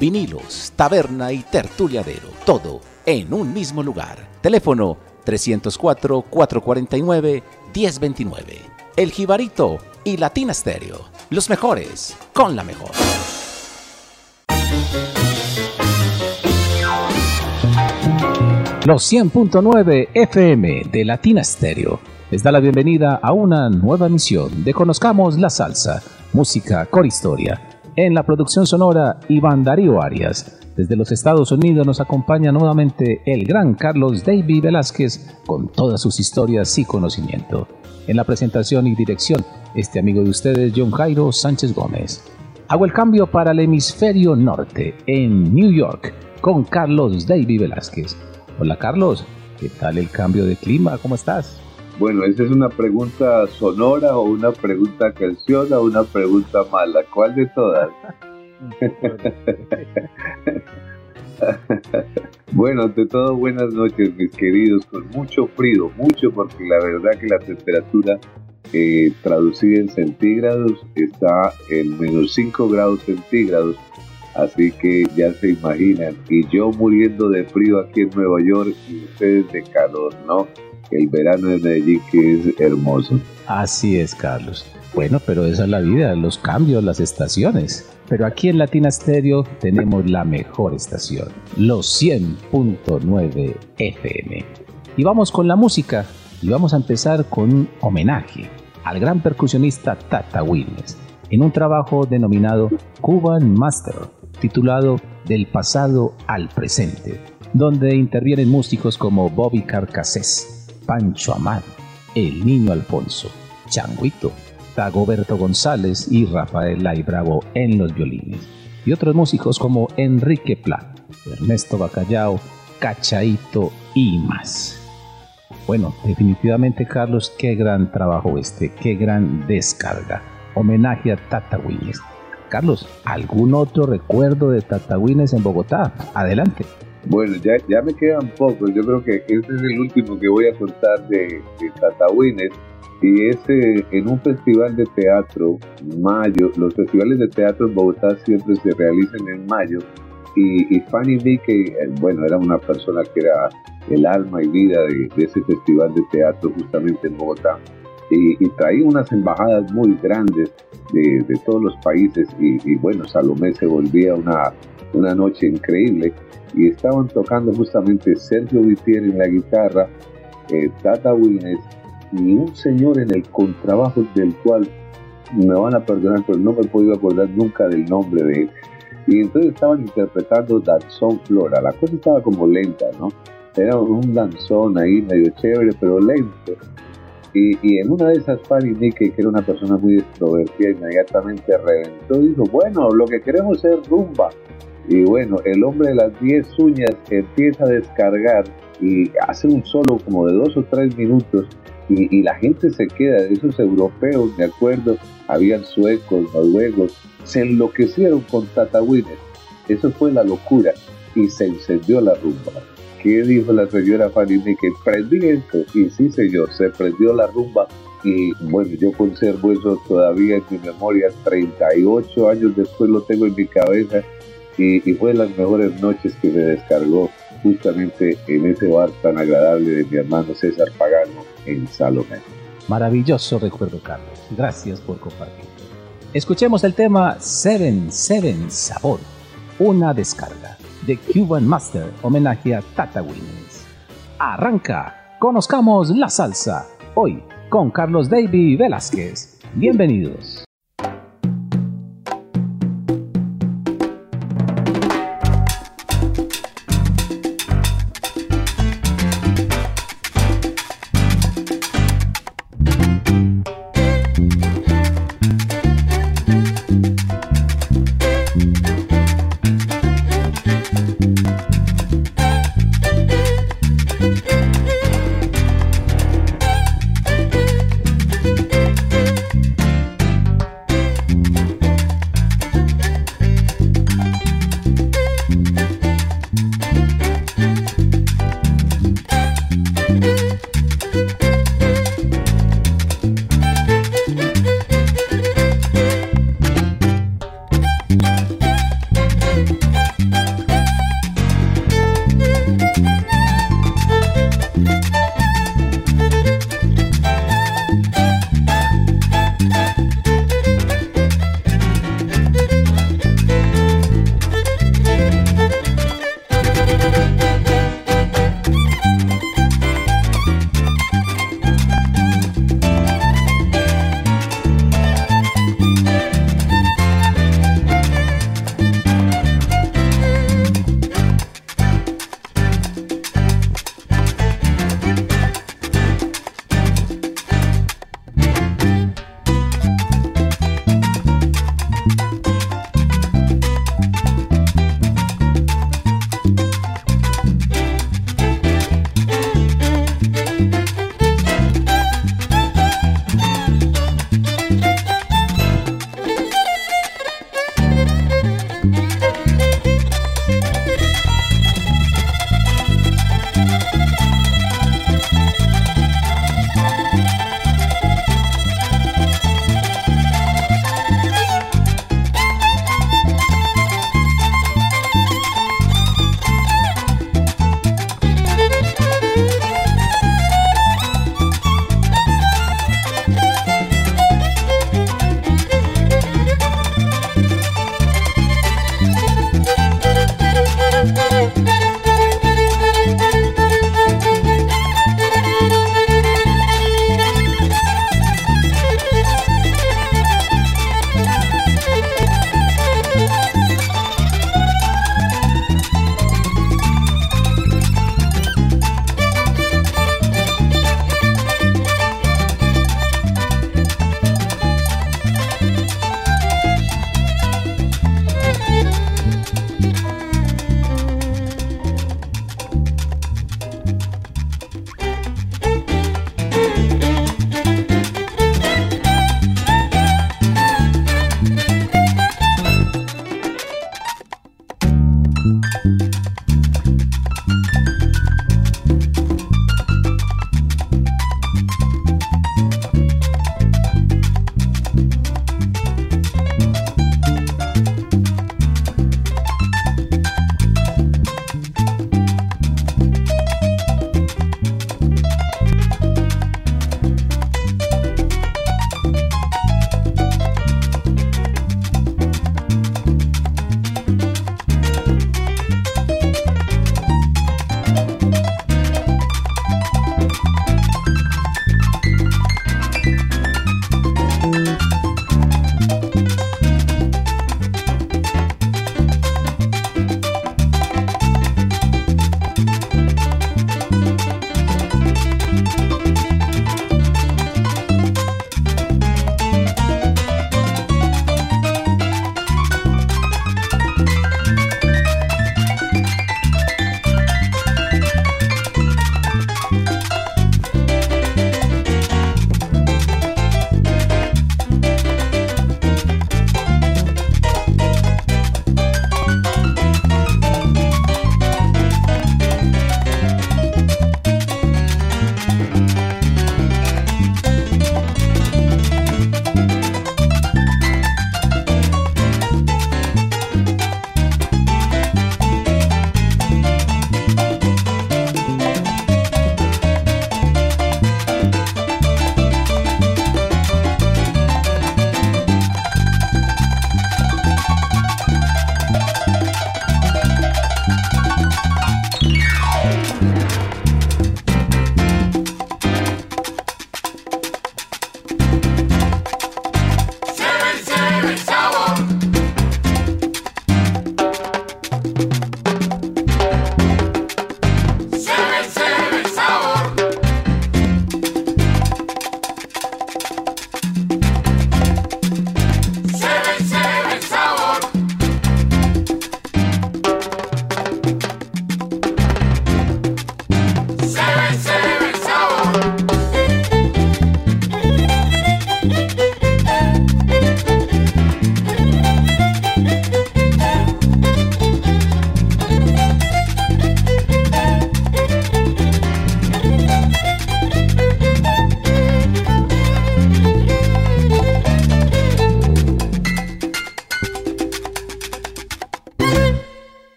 vinilos, taberna y tertuliadero, todo en un mismo lugar. Teléfono 304-449-1029. El Jibarito y Latina Stereo, los mejores con la mejor. Los 100.9 FM de Latina Stereo les da la bienvenida a una nueva emisión de Conozcamos la Salsa, música con historia. En la producción sonora, Iván Darío Arias. Desde los Estados Unidos nos acompaña nuevamente el gran Carlos David Velázquez con todas sus historias y conocimiento. En la presentación y dirección, este amigo de ustedes, John Jairo Sánchez Gómez. Hago el cambio para el hemisferio norte, en New York, con Carlos David Velázquez. Hola Carlos, ¿qué tal el cambio de clima? ¿Cómo estás? Bueno, ¿esa es una pregunta sonora o una pregunta canción o una pregunta mala? ¿Cuál de todas? bueno, ante todo, buenas noches, mis queridos, con mucho frío, mucho, porque la verdad que la temperatura eh, traducida en centígrados está en menos 5 grados centígrados. Así que ya se imaginan, y yo muriendo de frío aquí en Nueva York y ustedes de calor, ¿no? El verano de Medellín que es hermoso. Así es, Carlos. Bueno, pero esa es la vida, los cambios, las estaciones. Pero aquí en Latina Stereo tenemos la mejor estación, los 100.9 FM. Y vamos con la música, y vamos a empezar con un homenaje al gran percusionista Tata Wilmes en un trabajo denominado Cuban Master, titulado Del pasado al presente, donde intervienen músicos como Bobby Carcassés, Pancho Amad, El Niño Alfonso, Changuito, Dagoberto González y Rafael Lai Bravo en los violines, y otros músicos como Enrique Pla, Ernesto Bacallao, Cachaito y más. Bueno, definitivamente Carlos, qué gran trabajo este, qué gran descarga. Homenaje a Tata Willis. Carlos, ¿algún otro recuerdo de Tata Willis en Bogotá? Adelante. Bueno, ya, ya me quedan pocos. Yo creo que este es el último que voy a contar de, de Tata Willis. Y es eh, en un festival de teatro, mayo. Los festivales de teatro en Bogotá siempre se realizan en mayo. Y, y Fanny Lee, que eh, bueno, era una persona que era el alma y vida de, ese festival de teatro justamente en Bogotá. Y, traía unas embajadas muy grandes de, todos los países y, bueno, Salomé se volvía una, una noche increíble y estaban tocando justamente Sergio Vitier en la guitarra, eh, Tata Wines y un señor en el contrabajo del cual me van a perdonar, pero no me he podido acordar nunca del nombre de él. Y entonces estaban interpretando Danzón Flora. La cosa estaba como lenta, ¿no? Era un danzón ahí medio chévere, pero lento. Y, en una de esas, Fanny Nick, que era una persona muy extrovertida, inmediatamente reventó y dijo, bueno, lo que queremos es rumba. Y bueno, el hombre de las 10 uñas empieza a descargar y hace un solo como de dos o tres minutos y, la gente se queda, esos europeos, de acuerdo, habían suecos, noruegos, se enloquecieron con Tata Eso fue la locura y se incendió la rumba. ¿Qué dijo la señora Fanny que prendí esto? Y sí, señor, se prendió la rumba. Y bueno, yo conservo eso todavía en mi memoria. 38 años después lo tengo en mi cabeza. Y, fue de las mejores noches que me descargó justamente en ese bar tan agradable de mi hermano César Pagano en Salomé. Maravilloso recuerdo, Carlos. Gracias por compartir. Escuchemos el tema Seven Seven Sabor, una descarga de Cuban Master, homenaje a Tata Williams. Arranca, conozcamos la salsa, hoy con Carlos Davy Velázquez. Bienvenidos.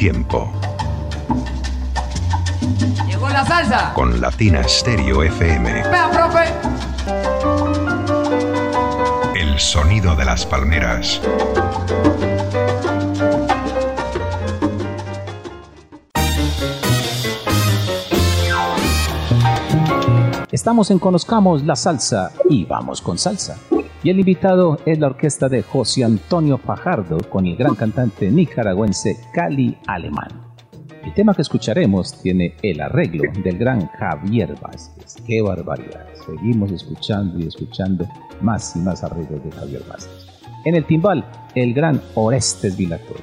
Tiempo. Llegó la salsa. Con Latina Stereo FM. Vea, profe. El sonido de las palmeras. Estamos en Conozcamos la Salsa y vamos con salsa. Y el invitado es la orquesta de José Antonio Fajardo con el gran cantante nicaragüense Cali Alemán. El tema que escucharemos tiene el arreglo del gran Javier Vázquez. ¡Qué barbaridad! Seguimos escuchando y escuchando más y más arreglos de Javier Vázquez. En el timbal, el gran Orestes Vilator.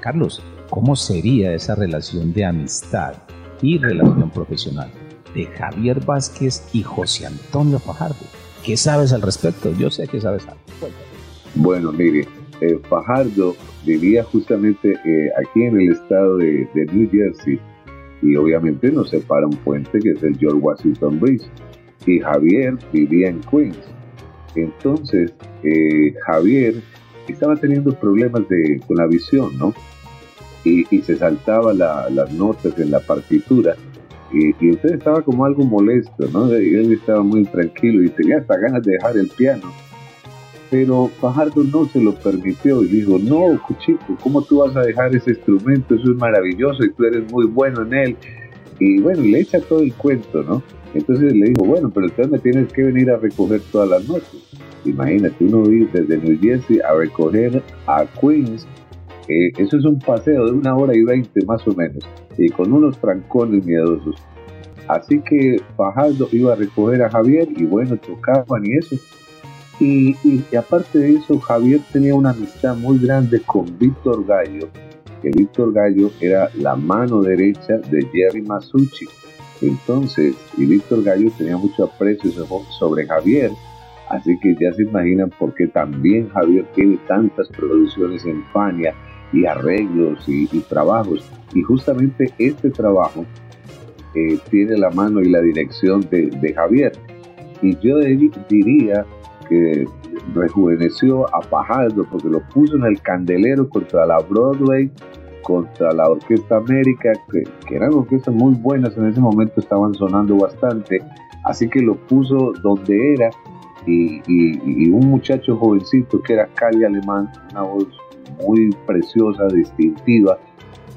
Carlos, ¿cómo sería esa relación de amistad y relación profesional? de Javier Vázquez y José Antonio Fajardo. ¿Qué sabes al respecto? Yo sé que sabes algo. Bueno, mire, eh, Fajardo vivía justamente eh, aquí en el estado de, New Jersey y obviamente nos separa un puente que es el George Washington Bridge y Javier vivía en Queens. Entonces, eh, Javier estaba teniendo problemas de, con la visión, ¿no? Y, se saltaba las notas en la partitura y, y usted estaba como algo molesto, ¿no? Él estaba muy tranquilo y tenía hasta ganas de dejar el piano. Pero Fajardo no se lo permitió y dijo, no, chico, ¿cómo tú vas a dejar ese instrumento? Eso es maravilloso y tú eres muy bueno en él. Y bueno, le echa todo el cuento, ¿no? Entonces le dijo, bueno, pero entonces me tienes que venir a recoger todas las noches. Imagínate, uno ir desde New Jersey a recoger a Queens eso es un paseo de una hora y veinte más o menos, y con unos trancones miedosos. Así que Fajardo iba a recoger a Javier y bueno, tocaban y eso. Y, aparte de eso, Javier tenía una amistad muy grande con Víctor Gallo, que Víctor Gallo era la mano derecha de Jerry Masucci. Entonces, y Víctor Gallo tenía mucho aprecio sobre Javier, así que ya se imaginan por qué también Javier tiene tantas producciones en Fania y arreglos y, trabajos. Y justamente este trabajo eh, tiene la mano y la dirección de, Javier. Y yo diría que rejuveneció a Pajaldo porque lo puso en el candelero contra la Broadway, contra la Orquesta América, que, eran orquestas muy buenas en ese momento, estaban sonando bastante. Así que lo puso donde era y, y un muchacho jovencito que era Cali Alemán, una voz muy preciosa, distintiva,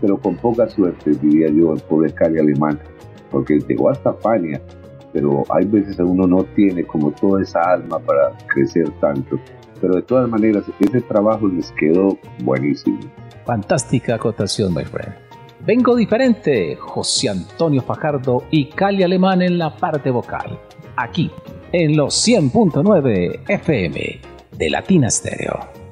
pero con poca suerte, diría yo, el pobre Cali alemán, porque llegó hasta Fania, pero hay veces uno no tiene como toda esa alma para crecer tanto. Pero de todas maneras, ese trabajo les quedó buenísimo. Fantástica acotación, my friend. Vengo diferente, José Antonio Fajardo y Cali Alemán en la parte vocal. Aquí, en los 100.9 FM de Latina Stereo.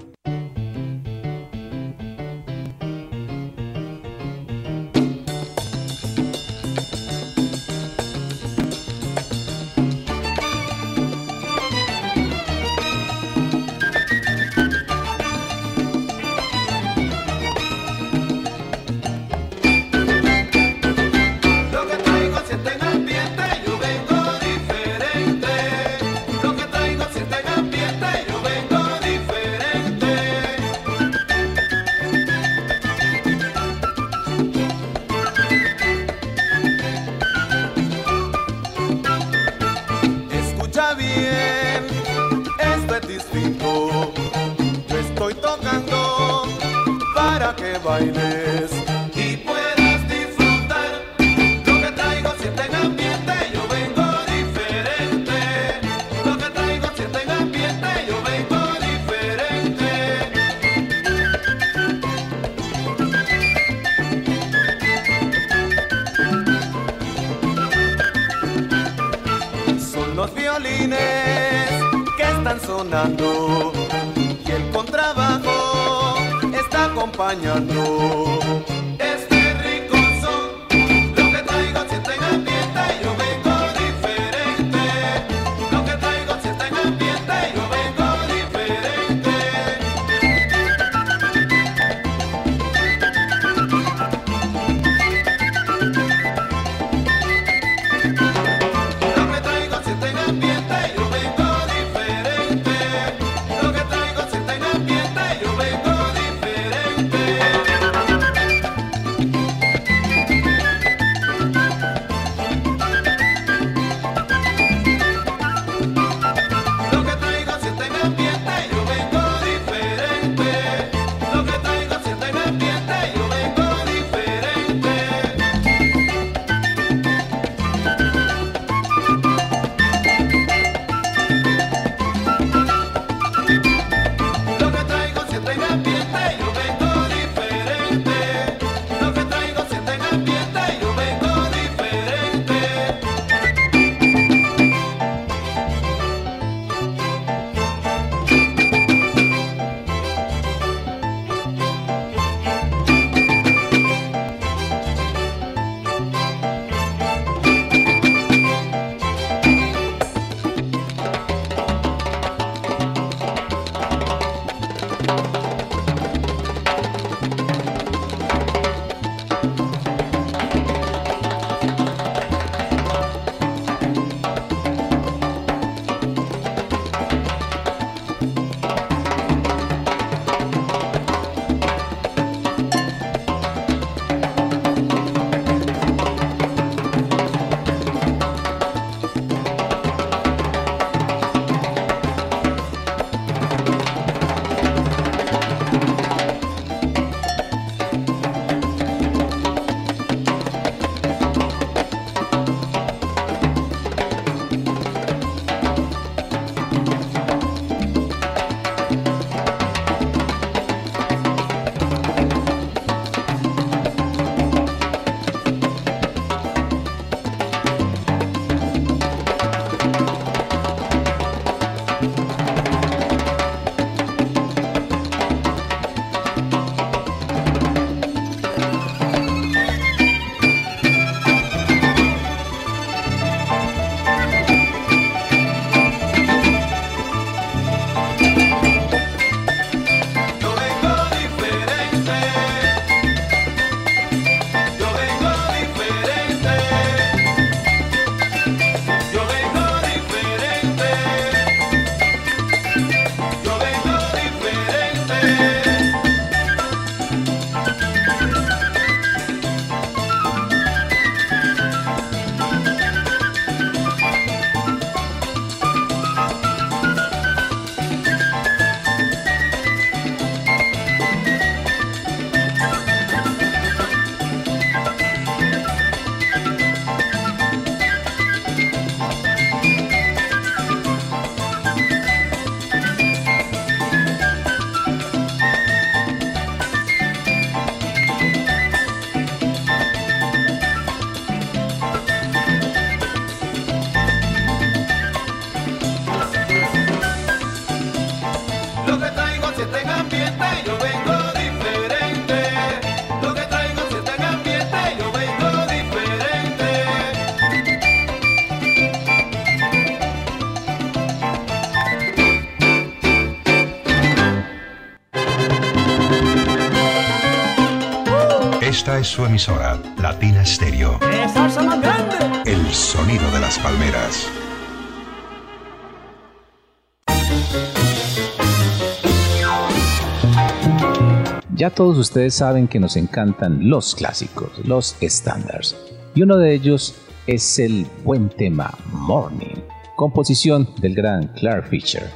Ya todos ustedes saben que nos encantan los clásicos, los estándares. Y uno de ellos es el buen tema Morning, composición del gran Clark Fisher,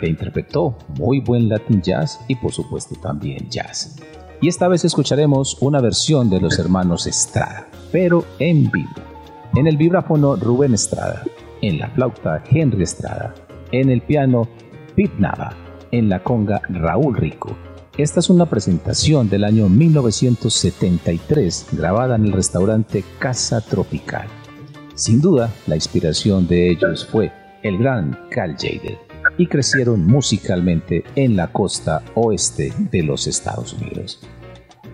que interpretó muy buen Latin jazz y por supuesto también jazz. Y esta vez escucharemos una versión de los hermanos Estrada, pero en vivo. En el vibráfono Rubén Estrada, en la flauta Henry Estrada, en el piano Pete Nava, en la conga Raúl Rico esta es una presentación del año 1973 grabada en el restaurante Casa Tropical. Sin duda, la inspiración de ellos fue el gran Cal Jader y crecieron musicalmente en la costa oeste de los Estados Unidos.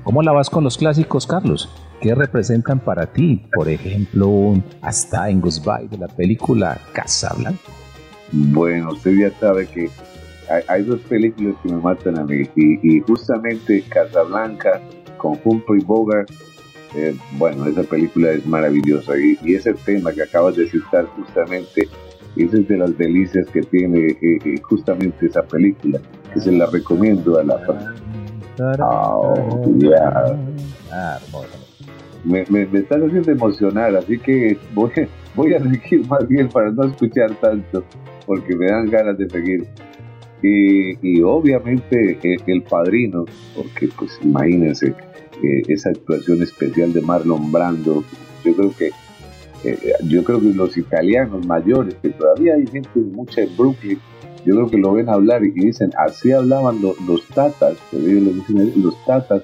¿Cómo la vas con los clásicos, Carlos? ¿Qué representan para ti, por ejemplo, un Hasta en Goodbye de la película Casablanca? Bueno, usted ya sabe que hay, dos películas que me matan a mí y, justamente Casablanca con Humphrey Bogart eh, bueno esa película es maravillosa y, ese tema que acabas de citar justamente esa es de las delicias que tiene eh, eh, justamente esa película que se la recomiendo a la oh, me, me, me, están haciendo emocionar así que voy, voy a elegir más bien para no escuchar tanto porque me dan ganas de seguir y, obviamente eh, el padrino, porque pues imagínense eh, esa actuación especial de Marlon Brando, yo creo que eh, yo creo que los italianos mayores, que todavía hay gente mucha en Brooklyn, yo creo que lo ven hablar y dicen, así hablaban los, tatas, los tatas,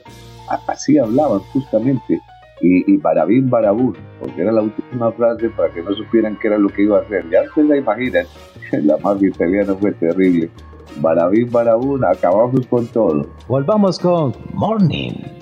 así hablaban justamente, y, y barabín barabú, porque era la última frase para que no supieran qué era lo que iba a hacer. Ya ustedes la imaginan, la mafia italiana fue terrible. Barabín, barabún, acabamos con todo. Volvamos con Morning.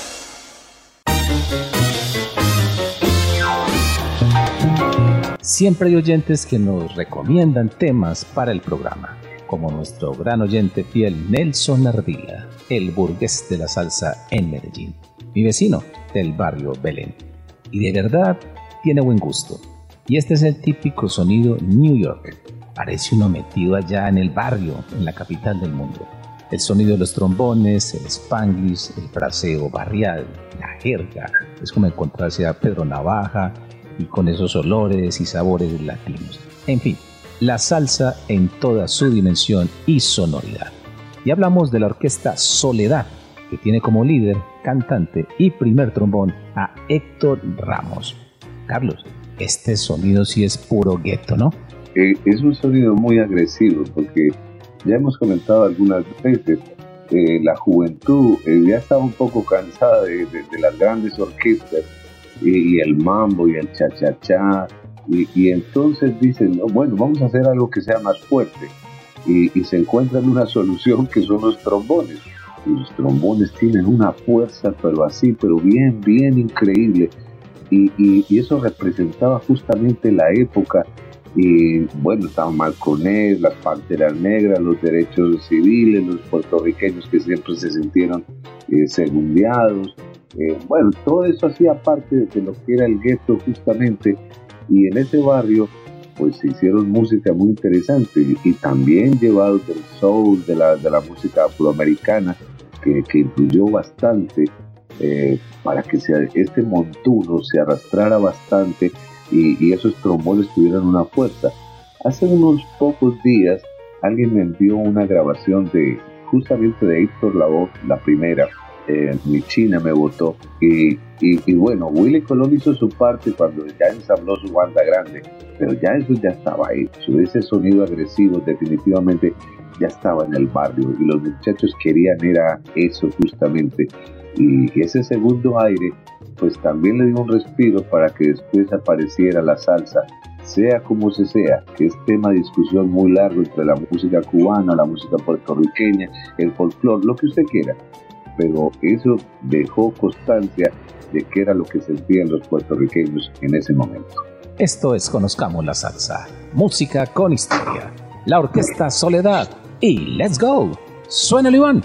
Siempre hay oyentes que nos recomiendan temas para el programa, como nuestro gran oyente fiel Nelson Ardila, el burgués de la salsa en Medellín, mi vecino del barrio Belén. Y de verdad tiene buen gusto. Y este es el típico sonido New York. Parece uno metido allá en el barrio, en la capital del mundo. El sonido de los trombones, el spanglish, el fraseo barrial, la jerga. Es como encontrarse a Pedro Navaja y con esos olores y sabores latinos. En fin, la salsa en toda su dimensión y sonoridad. Y hablamos de la orquesta Soledad, que tiene como líder, cantante y primer trombón a Héctor Ramos. Carlos, este sonido sí es puro gueto, ¿no? Eh, es un sonido muy agresivo porque ya hemos comentado algunas veces, eh, la juventud eh, ya estaba un poco cansada de las grandes orquestas y, el mambo y el cha-cha-cha. Y, entonces dicen, bueno, vamos a hacer algo que sea más fuerte. Y, se encuentran una solución que son los trombones. Y los trombones tienen una fuerza, pero así, pero bien, bien increíble. Y, eso representaba justamente la época. Y bueno, estaban Malconet, las Panteras Negras, los derechos civiles, los puertorriqueños que siempre se sintieron eh, segundiados. Eh, bueno, todo eso hacía parte de lo que era el gueto justamente y en ese barrio pues se hicieron música muy interesante y, también llevados del soul, de la, de la música afroamericana que, que influyó bastante eh, para que este montuno se arrastrara bastante y, esos trombones tuvieran una fuerza. Hace unos pocos días alguien me envió una grabación de justamente de Héctor Lavoe, la primera, eh, mi China me votó. Y, y, bueno, Willy Colón hizo su parte cuando ya ensambló su banda grande, pero ya eso ya estaba hecho. Ese sonido agresivo definitivamente ya estaba en el barrio y los muchachos querían era eso justamente. Y ese segundo aire, pues también le dio un respiro para que después apareciera la salsa sea como se sea, que es tema de discusión muy largo entre la música cubana, la música puertorriqueña, el folclore, lo que usted quiera pero eso dejó constancia de qué era lo que sentían los puertorriqueños en ese momento. Esto es Conozcamos la Salsa, música con historia, la orquesta Soledad y Let's Go. Suena Iván.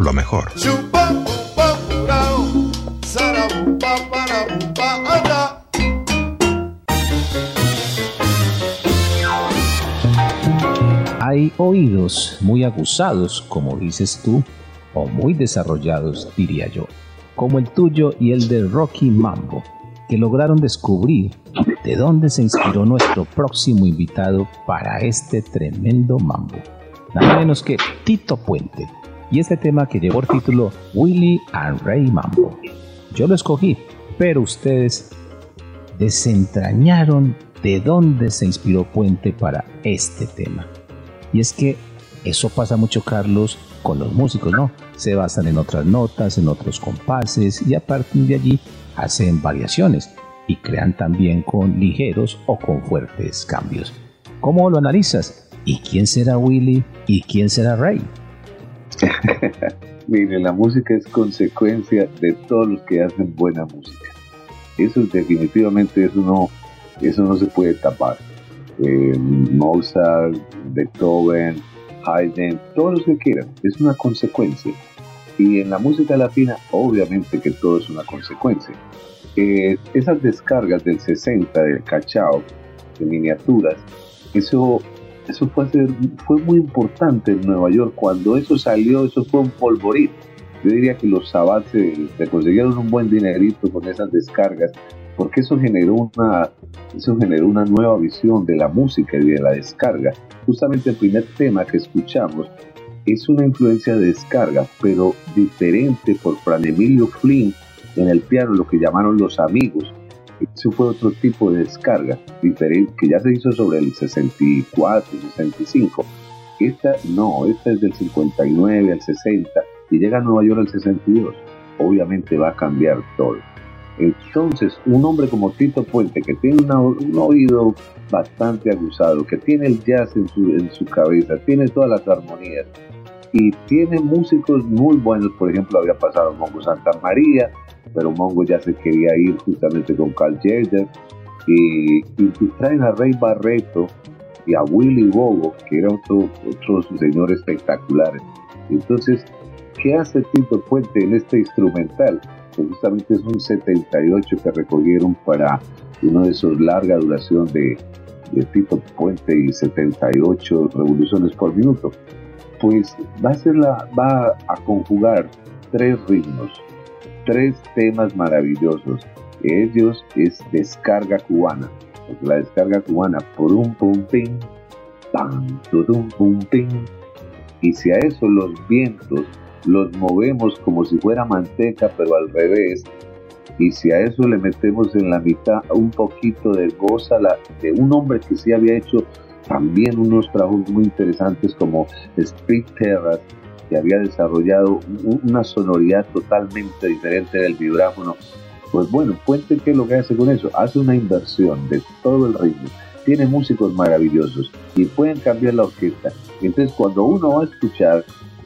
Lo mejor. Hay oídos muy aguzados, como dices tú, o muy desarrollados, diría yo, como el tuyo y el de Rocky Mambo, que lograron descubrir de dónde se inspiró nuestro próximo invitado para este tremendo mambo. Nada menos que Tito Puente. Y este tema que llevó el título Willy and Ray Mambo. Yo lo escogí, pero ustedes desentrañaron de dónde se inspiró Puente para este tema. Y es que eso pasa mucho, Carlos, con los músicos, ¿no? Se basan en otras notas, en otros compases y a partir de allí hacen variaciones y crean también con ligeros o con fuertes cambios. ¿Cómo lo analizas? ¿Y quién será Willy y quién será Ray? Mire, la música es consecuencia de todos los que hacen buena música. Eso definitivamente eso no, eso no se puede tapar. Eh, Mozart, Beethoven, Haydn, todos los que quieran, es una consecuencia. Y en la música latina, obviamente que todo es una consecuencia. Eh, esas descargas del 60 del cachao, de miniaturas, eso, eso fue, muy importante en Nueva York. Cuando eso salió, eso fue un polvorín. Yo diría que los Sabat se, consiguieron un buen dinerito con esas descargas, porque eso generó una, eso generó una nueva visión de la música y de la descarga. Justamente el primer tema que escuchamos es una influencia de descarga, pero diferente por Fran Emilio Flynn en el piano, lo que llamaron los amigos. Eso fue otro tipo de descarga, diferente, que ya se hizo sobre el 64, 65. Esta no, esta es del 59 al 60 y llega a Nueva York al 62. Obviamente va a cambiar todo. Entonces, un hombre como Tito Puente, que tiene un oído bastante aguzado, que tiene el jazz en su, en su cabeza, tiene todas las armonías, y tiene músicos muy buenos, por ejemplo, había pasado Mongo Santa María, pero Mongo ya se quería ir justamente con Carl Jader, y, y, traen a Rey Barreto y a Willy Bogo, que era otro, otro señor espectacular. Entonces, ¿qué hace Tito Puente en este instrumental? Pues justamente es un 78 que recogieron para uno de esos larga duración de, de Tito Puente y 78 revoluciones por minuto pues va a, ser la, va a conjugar tres ritmos, tres temas maravillosos. Ellos es descarga cubana, la descarga cubana por un pum ping, pam, un pum. Y si a eso los vientos los movemos como si fuera manteca, pero al revés, y si a eso le metemos en la mitad un poquito de goza de un hombre que sí había hecho también unos trabajos muy interesantes como Street Terrace, que había desarrollado una sonoridad totalmente diferente del vibráfono. Pues bueno, Puente, ¿qué es lo que hace con eso? Hace una inversión de todo el ritmo. Tiene músicos maravillosos y pueden cambiar la orquesta. Entonces, cuando uno va a escuchar,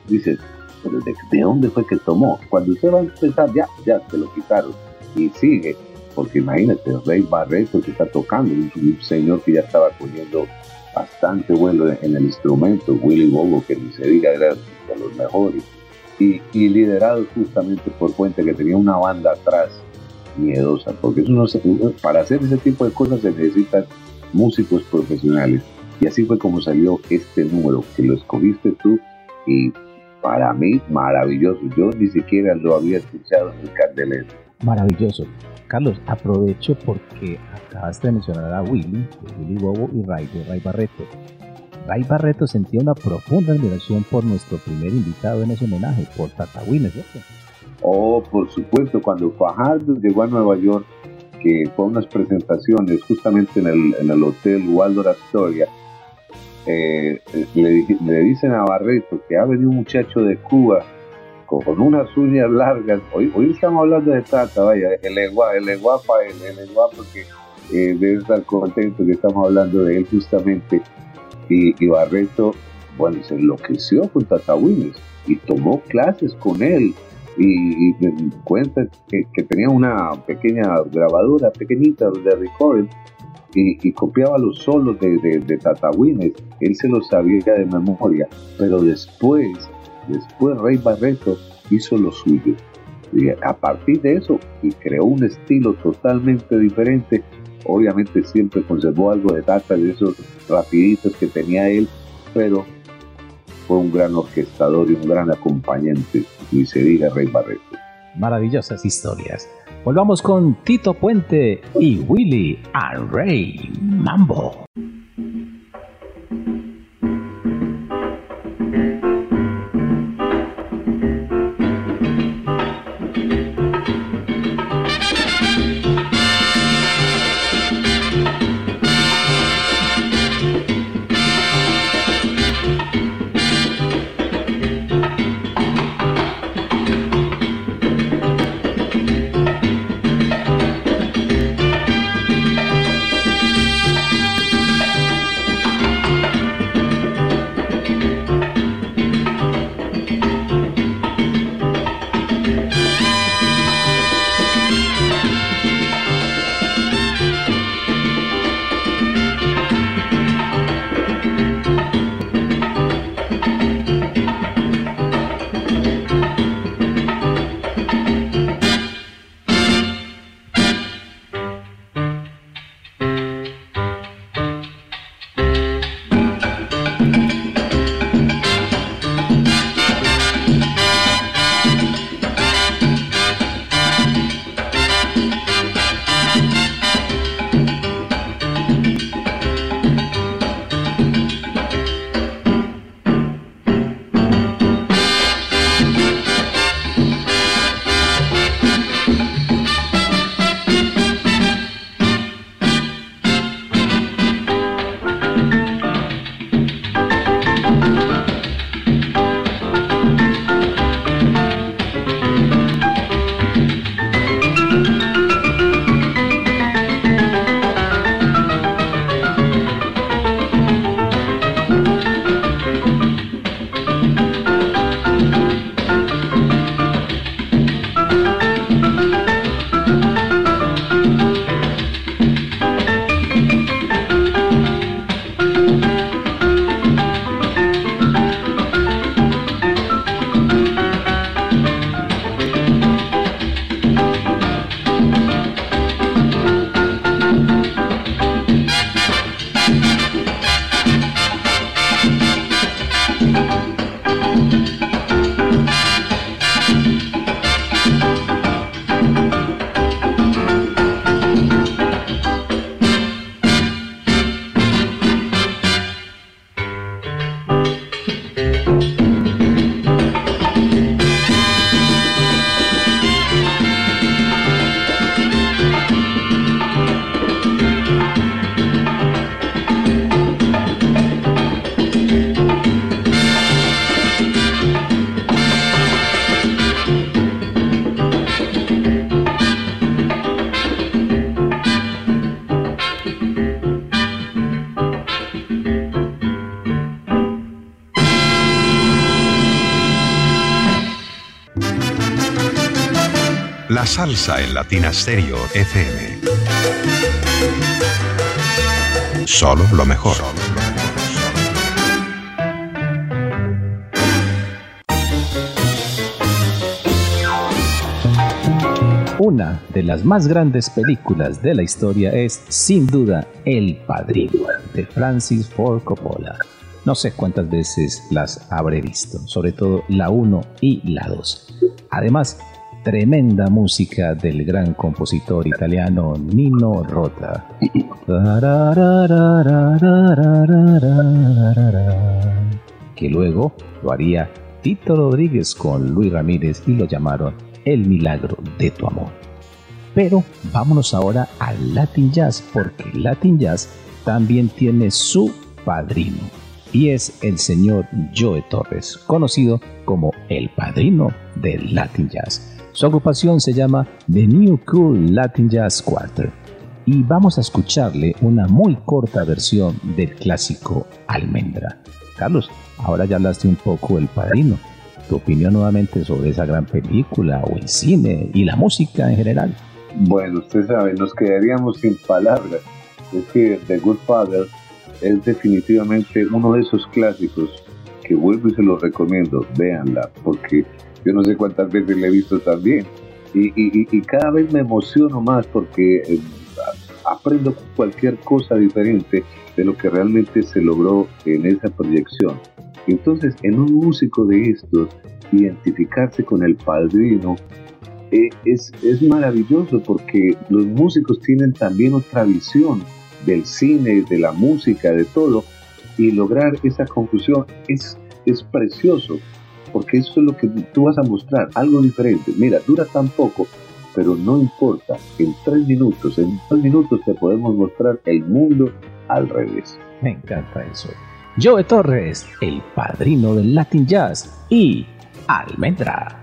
dices, pero de, dónde fue que tomó? Cuando usted va a empezar, ya, ya, se lo quitaron. Y sigue, porque imagínate, Rey Barreto que está tocando, un, señor que ya estaba cogiendo bastante vuelo en el instrumento, Willy Bobo, que ni se diga, era de los mejores. Y, y liderado justamente por Puente, que tenía una banda atrás miedosa, porque eso para hacer ese tipo de cosas se necesitan músicos profesionales. Y así fue como salió este número, que lo escogiste tú y para mí maravilloso. Yo ni siquiera lo había escuchado en el Candelero. Maravilloso. Carlos, aprovecho porque acabaste de mencionar a Willy, Willy Bobo y Ray, de Ray Barreto. Ray Barreto sentía una profunda admiración por nuestro primer invitado en ese homenaje, por Tata ¿cierto? Oh, por supuesto, cuando Fajardo llegó a Nueva York, que fue unas presentaciones justamente en el, Hotel Waldorf Astoria, eh, le, dicen a Barreto que ha venido un muchacho de Cuba con, unas uñas largas. Hoy, hoy estamos hablando de Tata, vaya, el lenguaje, el lenguaje, el, lenguaje porque eh, debe estar contento que estamos hablando de él justamente. Y, Barreto, bueno, se enloqueció con Tata y tomó clases con él y, me cuenta que, tenía una pequeña grabadora pequeñita de recording y, copiaba los solos de, de, de Tata él se los sabía de memoria, pero después, después Rey Barreto hizo lo suyo. Y a partir de eso, y creó un estilo totalmente diferente, obviamente siempre conservó algo de Tata, de esos rapiditos que tenía él, pero fue un gran orquestador y un gran acompañante, y se diga Rey Barreto. Maravillosas historias. Volvamos con Tito Puente y Willy a Rey Mambo. Salsa en Latina Stereo FM. Solo lo mejor. Una de las más grandes películas de la historia es, sin duda, El Padrino, de Francis Ford Coppola. No sé cuántas veces las habré visto, sobre todo la 1 y la 2. Además, tremenda música del gran compositor italiano Nino Rota. Que luego lo haría Tito Rodríguez con Luis Ramírez y lo llamaron El Milagro de tu Amor. Pero vámonos ahora al Latin Jazz porque Latin Jazz también tiene su padrino y es el señor Joe Torres, conocido como el padrino del Latin Jazz. Su agrupación se llama The New Cool Latin Jazz Quarter y vamos a escucharle una muy corta versión del clásico Almendra. Carlos, ahora ya hablaste un poco del padrino. Tu opinión nuevamente sobre esa gran película o el cine y la música en general. Bueno, usted sabe, nos quedaríamos sin palabras. Es que The Good Father es definitivamente uno de esos clásicos que vuelvo y se los recomiendo, véanla, porque yo no sé cuántas veces la he visto también. Y, cada vez me emociono más porque eh, aprendo cualquier cosa diferente de lo que realmente se logró en esa proyección. Entonces, en un músico de estos, identificarse con el padrino eh, es, es maravilloso porque los músicos tienen también otra visión del cine, de la música, de todo, y lograr esa conclusión es, es precioso porque eso es lo que tú vas a mostrar, algo diferente. Mira, dura tan poco, pero no importa. En tres minutos, en tres minutos te podemos mostrar el mundo al revés. Me encanta eso. Joe Torres, el padrino del Latin Jazz y Almendra.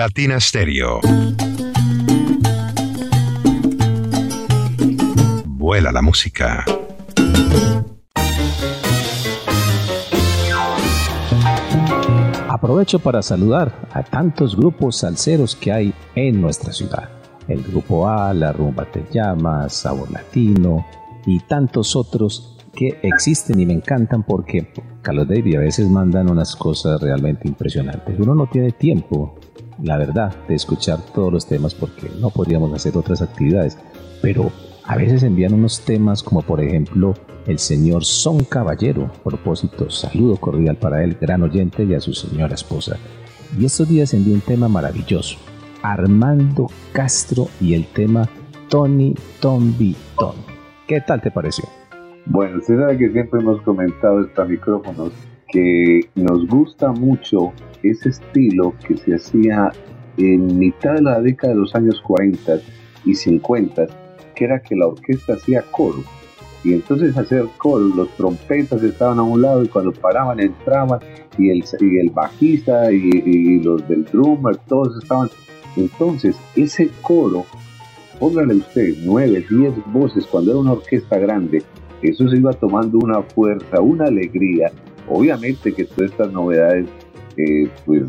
Latina Stereo. Vuela la música. Aprovecho para saludar a tantos grupos salseros que hay en nuestra ciudad. El grupo A, La Rumba Te Llama, Sabor Latino y tantos otros que existen y me encantan porque Carlos David a veces mandan unas cosas realmente impresionantes. Uno no tiene tiempo la verdad, de escuchar todos los temas porque no podríamos hacer otras actividades. Pero a veces envían unos temas como por ejemplo el señor Son Caballero. propósito, saludo cordial para él, gran oyente y a su señora esposa. Y estos días envió un tema maravilloso. Armando Castro y el tema Tony Tombi Ton. ¿Qué tal te pareció? Bueno, usted sabe que siempre hemos comentado estos micrófonos que nos gusta mucho ese estilo que se hacía en mitad de la década de los años 40 y 50, que era que la orquesta hacía coro. Y entonces hacer coro, los trompetas estaban a un lado y cuando paraban entraban y el, y el bajista y, los del drummer, todos estaban. Entonces ese coro, póngale usted nueve, diez voces cuando era una orquesta grande, eso se iba tomando una fuerza, una alegría. Obviamente que todas estas novedades pues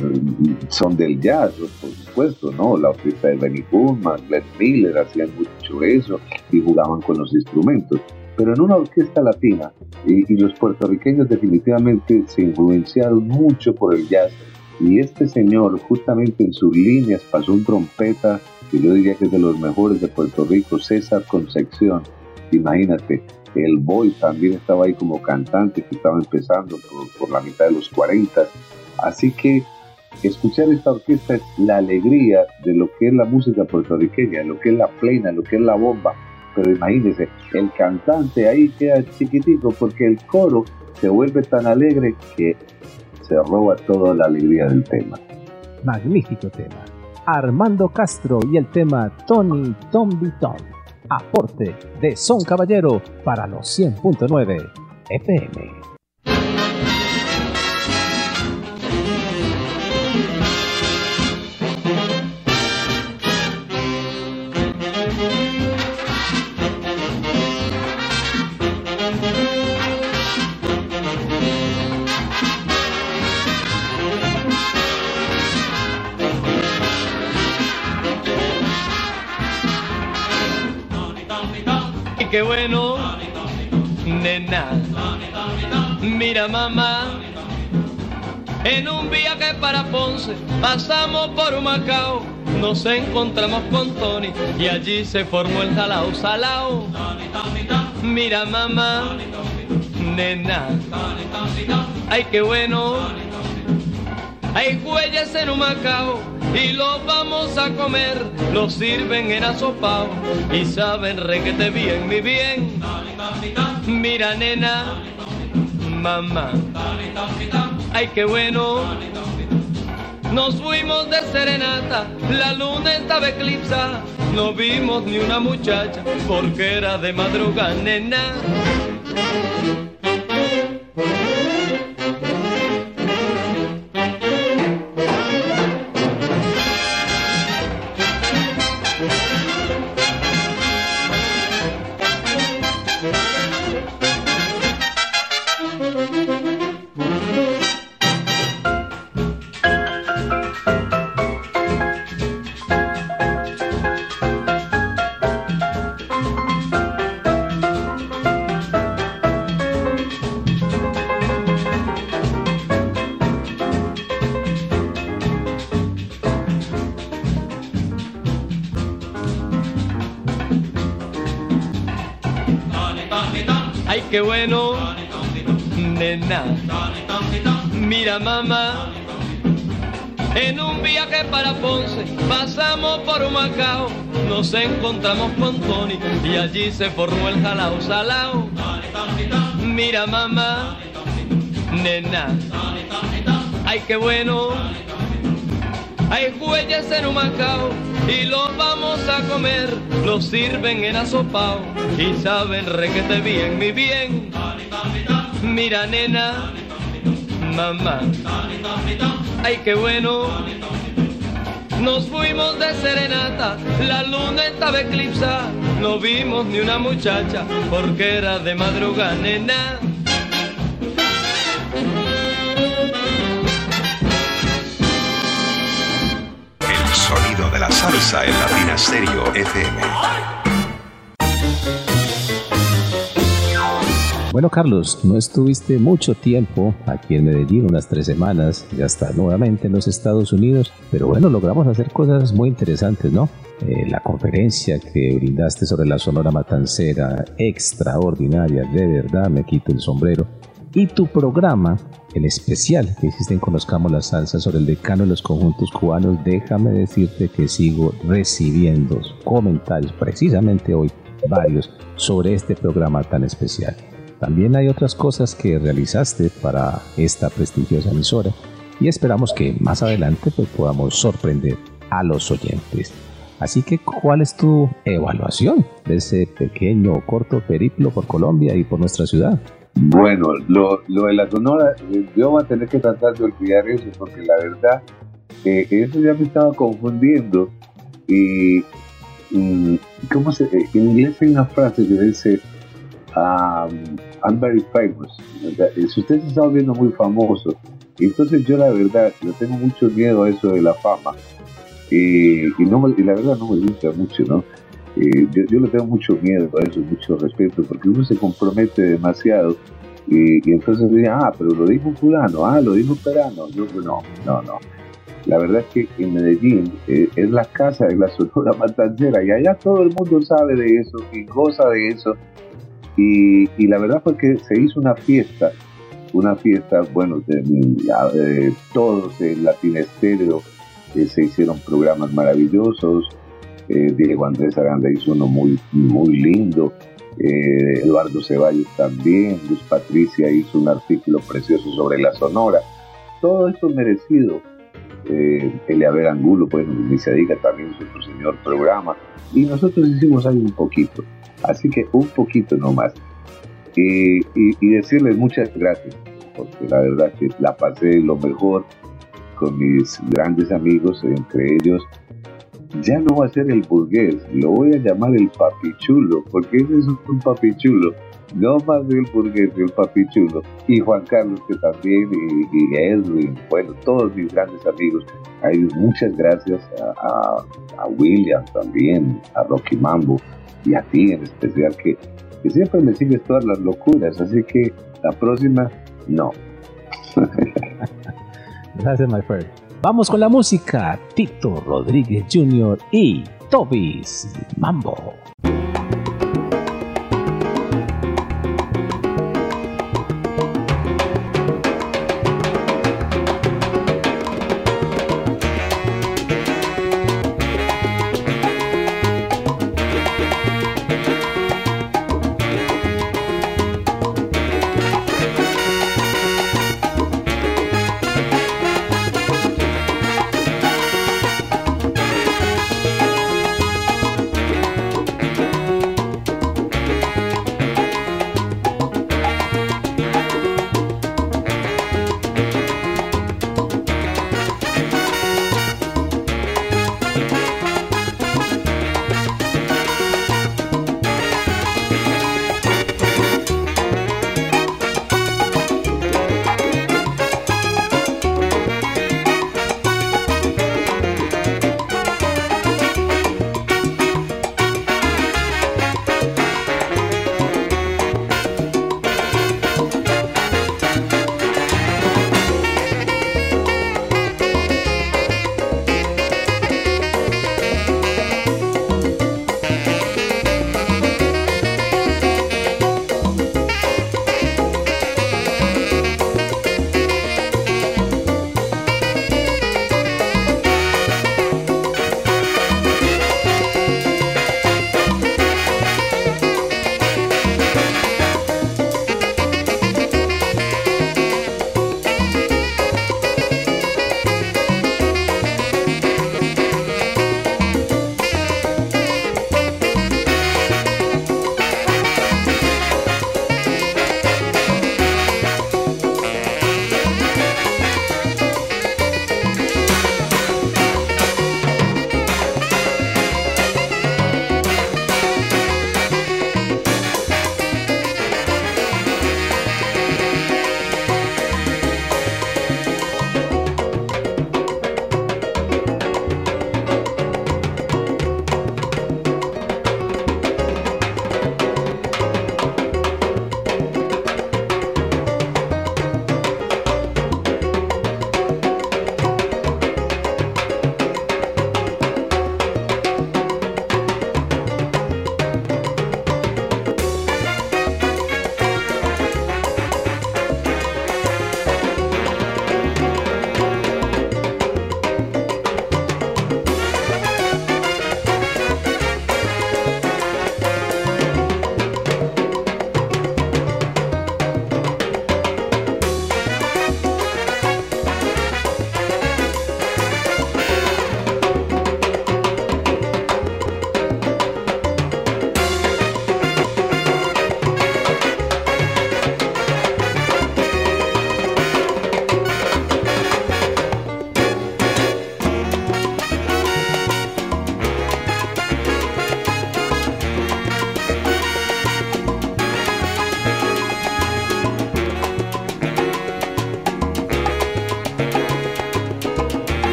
son del jazz, por supuesto, ¿no? La orquesta de Benny Goodman, Glenn Miller hacían mucho eso y jugaban con los instrumentos. pero en una orquesta latina, y, los puertorriqueños definitivamente se influenciaron mucho por el jazz, y este señor justamente en sus líneas pasó un trompeta que yo diría que es de los mejores de Puerto Rico, César Concepción, imagínate, el Boy también estaba ahí como cantante que estaba empezando por, la mitad de los 40, así que escuchar esta orquesta es la alegría de lo que es la música puertorriqueña, lo que es la plena, lo que es la bomba. Pero imagínense, el cantante ahí queda chiquitico porque el coro se vuelve tan alegre que se roba toda la alegría del tema. Magnífico tema. Armando Castro y el tema Tony Tom Tom. Aporte de Son Caballero para los 100.9 FM. Qué bueno, nena. Mira mamá, en un viaje para Ponce pasamos por Macao, nos encontramos con Tony y allí se formó el jalao salao. Mira mamá, nena, ay qué bueno, hay cuellas en un Macao y los vamos a comer, los sirven en asopao y saben requete bien, mi bien. Mira nena, mamá, ay qué bueno. Nos fuimos de serenata, la luna estaba eclipsada, no vimos ni una muchacha porque era de madrugada, nena. Encontramos con Tony y allí se formó el jalao salao. Mira mamá, nena, ay qué bueno, hay huellas en un Macao y los vamos a comer, los sirven en asopao y saben requete bien, mi bien. Mira nena, mamá, ay qué bueno. Nos fuimos de serenata, la luna estaba eclipsada, no vimos ni una muchacha porque era de madrugada, nena. El sonido de la salsa en Latina Stereo FM. Bueno, Carlos, no estuviste mucho tiempo aquí en Medellín, unas tres semanas, ya está nuevamente en los Estados Unidos, pero bueno, logramos hacer cosas muy interesantes, ¿no? Eh, la conferencia que brindaste sobre la Sonora Matancera, extraordinaria, de verdad, me quito el sombrero. Y tu programa, el especial que hiciste en Conozcamos la Salsa sobre el decano de los conjuntos cubanos, déjame decirte que sigo recibiendo comentarios, precisamente hoy, varios, sobre este programa tan especial. También hay otras cosas que realizaste para esta prestigiosa emisora y esperamos que más adelante pues, podamos sorprender a los oyentes. Así que, ¿cuál es tu evaluación de ese pequeño corto periplo por Colombia y por nuestra ciudad? Bueno, lo, de la Sonora, yo voy a tener que tratar de olvidar eso porque la verdad, eh, eso ya me estaba confundiendo. Y, ¿cómo se, en inglés hay una frase que dice, um, I'm very famous. Si usted se está viendo muy famoso, entonces yo la verdad le tengo mucho miedo a eso de la fama. Y, y, no, y la verdad no me gusta mucho, ¿no? Eh, yo, yo, le tengo mucho miedo a eso, mucho respeto, porque uno se compromete demasiado y, entonces dice, ah, pero lo dijo fulano, ah, lo dijo perano. Yo, no, no, no. La verdad es que en Medellín eh, es la casa de la Sonora Matancera y allá todo el mundo sabe de eso y goza de eso. Y, la verdad fue que se hizo una fiesta, una fiesta, bueno, de, todos en Latin Estéreo eh, se hicieron programas maravillosos. Eh, Diego Andrés Aranda hizo uno muy, muy lindo. Eh, Eduardo Ceballos también, Luz Patricia hizo un artículo precioso sobre la Sonora. Todo esto merecido. Eh, Eliaber Angulo, pues ni se diga también su señor programa. Y nosotros hicimos ahí un poquito. Así que un poquito nomás. y, y decirles muchas gracias, porque la verdad que la pasé lo mejor con mis grandes amigos, entre ellos ya no va a ser el burgués, lo voy a llamar el papichulo, porque ese es un papichulo, no más el burgués, el papichulo. Y Juan Carlos, que también, y, Edwin, bueno, todos mis grandes amigos. Hay muchas gracias a, William también, a Rocky Mambo y a ti en especial, que, que siempre me sigues todas las locuras, así que la próxima, no. Gracias, my friend. Vamos con la música. Tito Rodríguez Jr. y Tobis Mambo.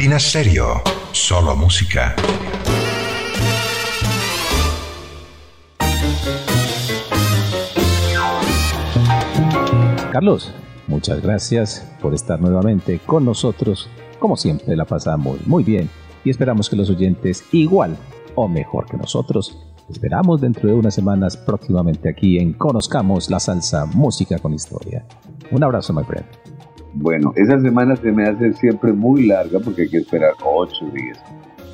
Latina solo música. Carlos, muchas gracias por estar nuevamente con nosotros. Como siempre la pasamos muy bien y esperamos que los oyentes igual o mejor que nosotros. Esperamos dentro de unas semanas próximamente aquí en Conozcamos la Salsa Música con Historia. Un abrazo, my friend. Bueno, esa semana se me hace siempre muy larga porque hay que esperar ocho días.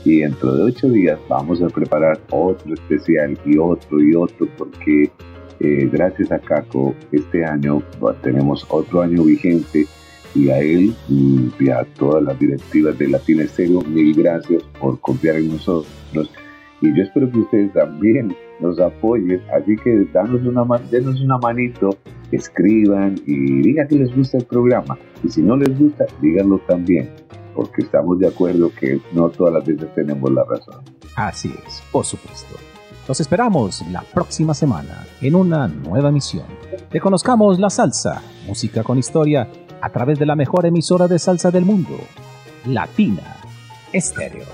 Y dentro de ocho días vamos a preparar otro especial y otro y otro porque eh, gracias a Caco este año tenemos otro año vigente y a él y a todas las directivas de Latina Estéreo, mil gracias por confiar en nosotros. Y yo espero que ustedes también nos apoyen, así que danos una, denos una manito, escriban y digan que les gusta el programa. Y si no les gusta, díganlo también, porque estamos de acuerdo que no todas las veces tenemos la razón. Así es, por supuesto. Los esperamos la próxima semana en una nueva misión. Que conozcamos la salsa, música con historia a través de la mejor emisora de salsa del mundo, Latina Estéreo.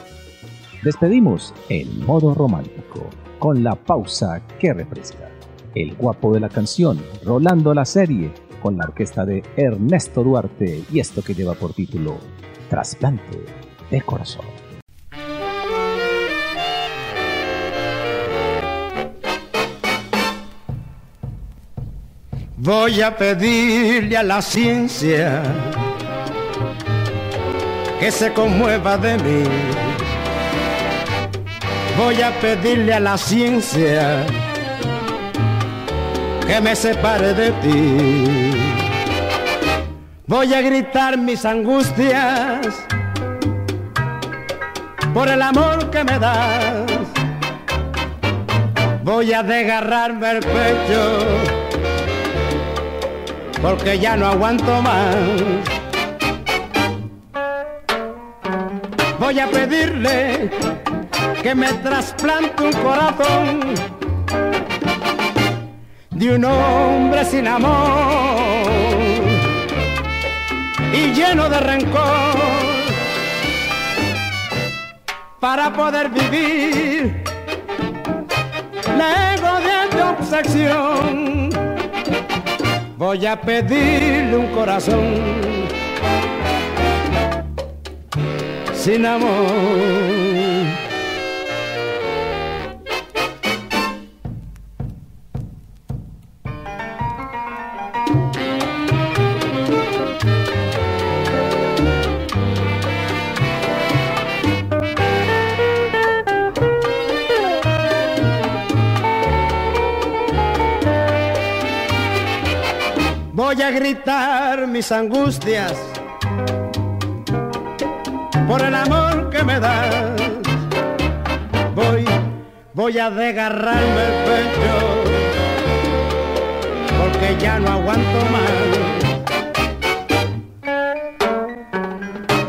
Despedimos el modo romántico con la pausa que refresca. El guapo de la canción, rolando la serie con la orquesta de Ernesto Duarte y esto que lleva por título Trasplante de Corazón. Voy a pedirle a la ciencia que se conmueva de mí. Voy a pedirle a la ciencia que me separe de ti. Voy a gritar mis angustias por el amor que me das. Voy a desgarrarme el pecho porque ya no aguanto más. Voy a pedirle que me trasplante un corazón de un hombre sin amor y lleno de rencor para poder vivir lejos de obsesión voy a pedirle un corazón sin amor. Voy a gritar mis angustias por el amor que me das. Voy, voy a desgarrarme el pecho porque ya no aguanto más.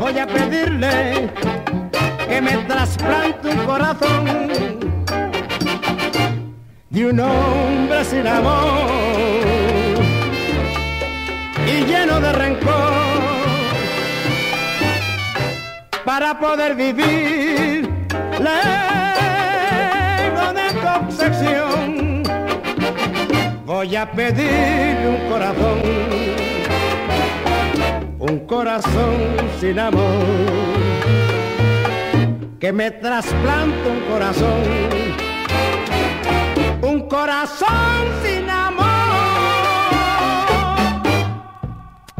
Voy a pedirle que me trasplante un corazón de un hombre sin amor de rencor para poder vivir lejos de tu obsesión. Voy a pedir un corazón, un corazón sin amor, que me trasplante un corazón, un corazón sin amor.